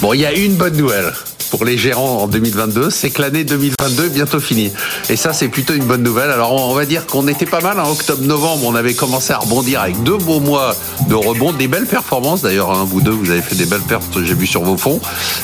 Bon, il y a une bonne nouvelle pour les gérants en 2022, c'est que l'année 2022 est bientôt finie. Et ça, c'est plutôt une bonne nouvelle. Alors, on va dire qu'on était pas mal en octobre-novembre. On avait commencé à rebondir avec deux beaux mois de rebond, des belles performances. D'ailleurs, hein, vous deux, vous avez fait des belles pertes, j'ai vu sur vos fonds.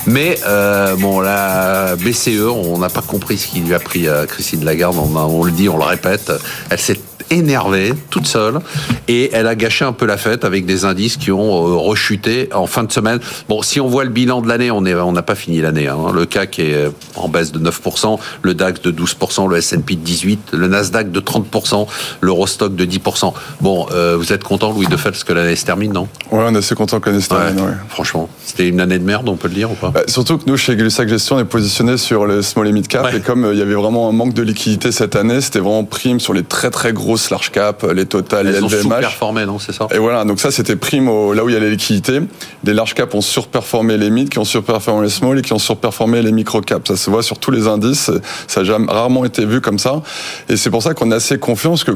Mais euh, bon, la BCE, on n'a pas compris ce qui lui a pris à Christine Lagarde. On, on le dit, on le répète. Elle s'est énervée, toute seule, et elle a gâché un peu la fête avec des indices qui ont euh, rechuté en fin de semaine. Bon, si on voit le bilan de l'année, on on n'a pas fini l'année. Hein. Le CAC est euh, en baisse de 9%, le DAX de 12%, le S&P de 18%, le Nasdaq de 30%, l'Eurostock de 10%. Bon, euh, vous êtes content, Louis parce que l'année se termine, non? Ouais, on est assez content que l'année se termine. Ouais, Franchement, c'était une année de merde, on peut le dire ou pas? Bah, Surtout que nous, chez Glussac Gestion, on est positionné sur le small et mid cap, et comme il y avait vraiment un manque de liquidité cette année, c'était vraiment prime sur les très très grosses large cap, les Total, Elles les ont LVMH. sous-performé, non C'est ça Et voilà, donc ça c'était prime au- là où il y a les liquidités. Les large caps ont surperformé les mid, qui ont surperformé les small et qui ont surperformé les micro caps. Ça se voit sur tous les indices. Ça a jamais- rarement été vu comme ça. Et c'est pour ça qu'on est assez confiant parce que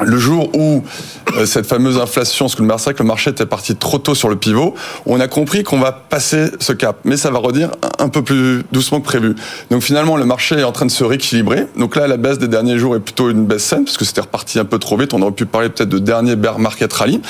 le jour où cette fameuse inflation, parce que le marché, le était parti trop tôt sur le pivot, on a compris qu'on va passer ce cap, mais ça va redire un peu plus doucement que prévu. Donc finalement, le marché est en train de se rééquilibrer. Donc là, la baisse des derniers jours est plutôt une baisse saine, parce que c'était reparti un peu trop vite. On aurait pu parler peut-être de dernier bear market rally.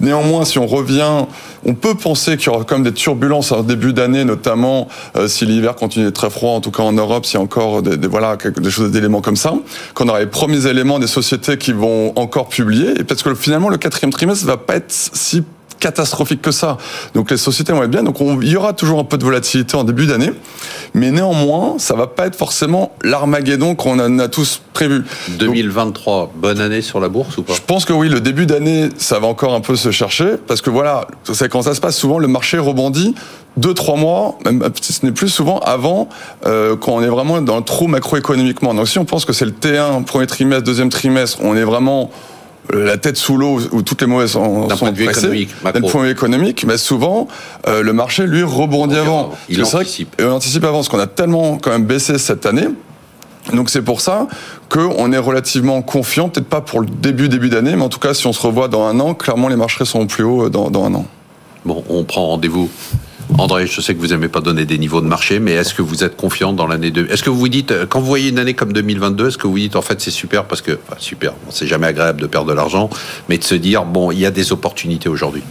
Néanmoins, si on revient, on peut penser qu'il y aura comme des turbulences en début d'année, notamment euh, si l'hiver continue très froid, en tout cas en Europe, s'il y a encore des, des- voilà des choses, d'éléments comme ça, qu'on aura les premiers éléments des sociétés qui vont encore publier, et parce que finalement le quatrième trimestre va pas être si catastrophique que ça. Donc les sociétés vont être bien. Donc on- il y aura toujours un peu de volatilité en début d'année, mais néanmoins, ça va pas être forcément l'armageddon qu'on a tous prévu. Donc, 2023, bonne année sur la bourse ou pas? je pense que oui, le début d'année, ça va encore un peu se chercher, parce que voilà, c'est quand ça se passe, souvent le marché rebondit deux, trois mois, même si ce n'est plus souvent avant, euh, quand on est vraiment dans le trou macroéconomiquement. Donc si on pense que c'est le T1, premier trimestre, deuxième trimestre, on est vraiment la tête sous l'eau où toutes les mauvaises sont, sont pressées. D'un point de vue économique, mais souvent euh, le marché lui rebondit On avant. Il vrai anticipe. et on anticipe avant, parce qu'on a tellement quand même baissé cette année. Donc c'est pour ça qu'on est relativement confiant, peut-être pas pour le début début d'année, mais en tout cas si on se revoit dans un an, clairement les marchés seront plus hauts dans, dans un an. Bon, on prend rendez-vous. André, je sais que vous aimez pas donner des niveaux de marché, mais est-ce que vous êtes confiant dans l'année de Est-ce que vous vous dites, euh, quand vous voyez une année comme 2022, est-ce que vous dites en fait c'est super parce que enfin, super, c'est jamais agréable de perdre de l'argent, mais de se dire bon, il y a des opportunités aujourd'hui.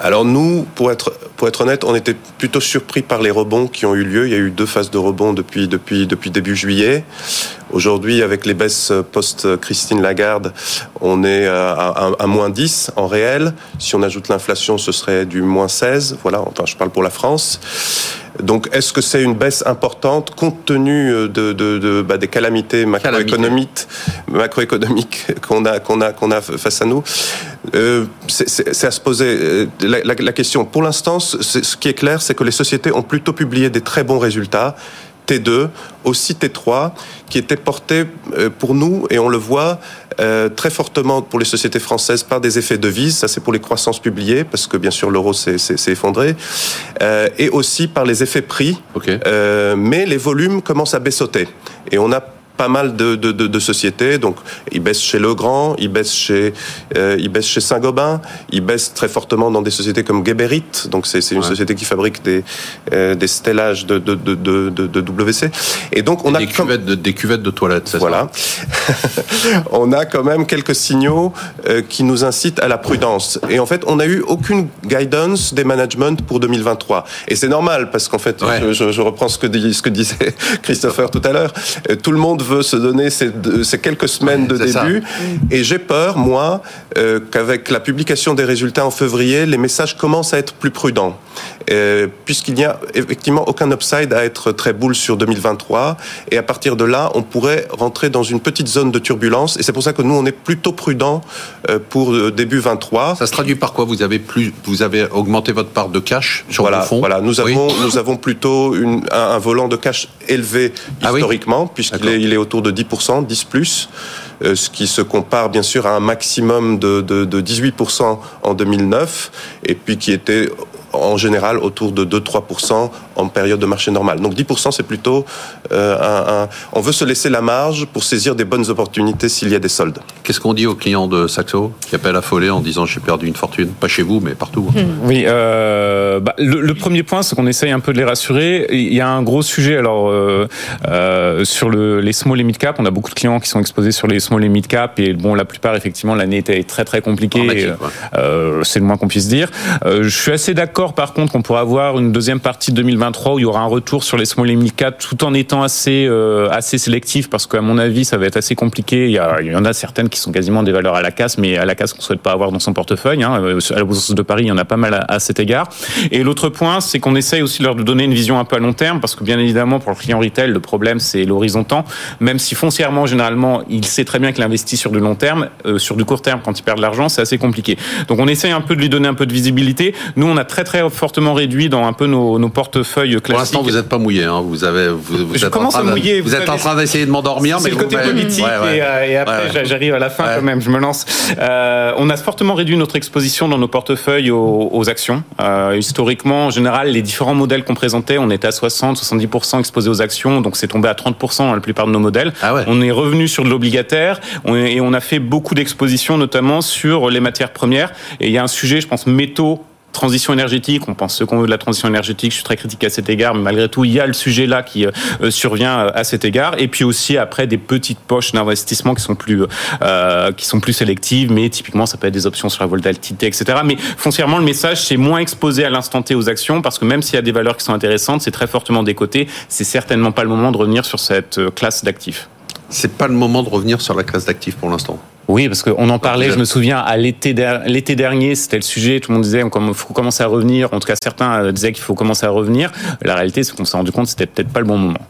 Alors nous, pour être, pour être honnête, on était plutôt surpris par les rebonds qui ont eu lieu. Il y a eu deux phases de rebond depuis, depuis, depuis début juillet. Aujourd'hui, avec les baisses post-Christine Lagarde, on est à, à, à moins 10 en réel. Si on ajoute l'inflation, ce serait du moins 16. Voilà, enfin, je parle pour la France. Donc, est-ce que c'est une baisse importante compte tenu de, de, de bah, des calamités macroéconomiques, macroéconomiques qu'on a, qu'on a, qu'on a face à nous? Euh, c'est- à se poser euh, la, la- la question. Pour l'instant, ce qui est clair, c'est que les sociétés ont plutôt publié des très bons résultats. T2, aussi T3, qui étaient portés euh, pour nous, et on le voit euh, très fortement pour les sociétés françaises par des effets de devise, ça c'est pour les croissances publiées, parce que bien sûr l'euro s'est effondré, euh, et aussi par les effets prix, euh, mais les volumes commencent à baissoter. Et on a pas mal de, de, de, de sociétés, donc ils baissent chez Legrand, ils baissent chez, euh, ils baissent chez Saint-Gobain, ils baissent très fortement dans des sociétés comme Geberit, donc c'est une Ouais. société qui fabrique des, euh, des stellages de, de, de, WC. Et donc on a des, cuvettes de, des cuvettes de toilettes, voilà. on a quand même quelques signaux euh, qui nous incitent à la prudence. Et en fait, on n'a eu aucune guidance des managements pour 2023. Et c'est normal parce qu'en fait, Ouais. je, je- je reprends ce que, dit- ce que disait Christopher tout à l'heure. Euh, Tout le monde veut se donner ces, quelques semaines de ça. début. Et j'ai peur, moi, euh, qu'avec la publication des résultats en février, les messages commencent à être plus prudents. Euh, Puisqu'il n'y a effectivement aucun upside à être très bull sur 2023. Et à partir de là, on pourrait rentrer dans une petite zone de turbulence. Et c'est pour ça que nous, on est plutôt prudent euh, pour début 23. Ça se traduit par quoi? Vous avez plus, vous avez augmenté votre part de cash sur voilà, vos fonds? voilà. Nous Oui. avons, nous avons plutôt une- un, un volant de cash élevé Ah oui. historiquement, puisqu'il est, il est autour de 10%, 10 plus, euh, ce qui se compare bien sûr à un maximum de, de, de 18% en 2009, et puis qui était en général autour de 2-3% en période de marché normal. Donc 10% c'est plutôt euh, un, on veut se laisser la marge pour saisir des bonnes opportunités s'il y a des soldes. Qu'est-ce qu'on dit aux clients de Saxo qui appellent à foller en disant j'ai perdu une fortune? Pas chez vous mais partout. Hmm. Oui, euh, bah, le, premier point c'est qu'on essaye un peu de les rassurer. Il y a un gros sujet alors euh, euh, sur le, les small et mid cap. On a beaucoup de clients qui sont exposés sur les small et mid cap et bon la plupart effectivement l'année était très très compliquée. Euh, c'est le moins qu'on puisse dire. Euh, je suis assez d'accord par contre qu'on pourrait avoir une deuxième partie de 2023 où il y aura un retour sur les small et mid cap tout en étant assez euh, assez sélectif parce qu'à mon avis ça va être assez compliqué. Il y, en a certaines qui sont quasiment des valeurs à la casse, mais à la casse qu'on souhaite pas avoir dans son portefeuille. Hein. À la bourse de Paris, il y en a pas mal à, cet égard. Et l'autre point, c'est qu'on essaye aussi de leur donner une vision un peu à long terme parce que bien évidemment pour le client retail, le problème c'est l'horizon temps. Même si foncièrement généralement il sait très bien qu'il investit sur du long terme, sur du court terme quand il perd de l'argent, c'est assez compliqué. Donc on essaye un peu de lui donner un peu de visibilité. Nous, on a très très fortement réduit dans un peu nos, nos portefeuilles classiques. Pour l'instant, vous n'êtes pas mouillé. Hein. Vous avez, vous, vous Je êtes commence à mouiller. Vous, êtes en train d'essayer de m'endormir, mais le côté politique et, euh, et, après j'arrive à la fin quand même. Je me lance. Euh, on a fortement réduit notre exposition dans nos portefeuilles aux, aux actions. Euh, historiquement, en général, les différents modèles qu'on présentait, on était à 60, 70% exposés aux actions, donc c'est tombé à 30% dans la plupart de nos modèles. Ah. On est revenu sur de l'obligataire et on a fait beaucoup d'expositions, notamment sur les matières premières. Et il y a un sujet, je pense, métaux transition énergétique, on pense ce qu'on veut de la transition énergétique, je suis très critique à cet égard, mais malgré tout, il y a le sujet là qui euh, euh, survient euh, à cet égard. Et puis aussi après des petites poches d'investissement qui sont plus qui sont plus sélectives, mais typiquement ça peut être des options sur la volatilité, etc. Mais foncièrement, le message c'est moins exposé à l'instant T aux actions parce que même s'il y a des valeurs qui sont intéressantes, c'est très fortement décoté. C'est certainement pas le moment de revenir sur cette classe d'actifs. C'est pas le moment de revenir sur la classe d'actifs pour l'instant. Oui, parce qu'on en parlait, je me souviens, à l'été dernier, c'était le sujet, tout le monde disait qu'il faut commencer à revenir, en tout cas certains euh, disaient qu'il faut commencer à revenir. La réalité, c'est qu'on s'est rendu compte que c'était peut-être pas le bon moment.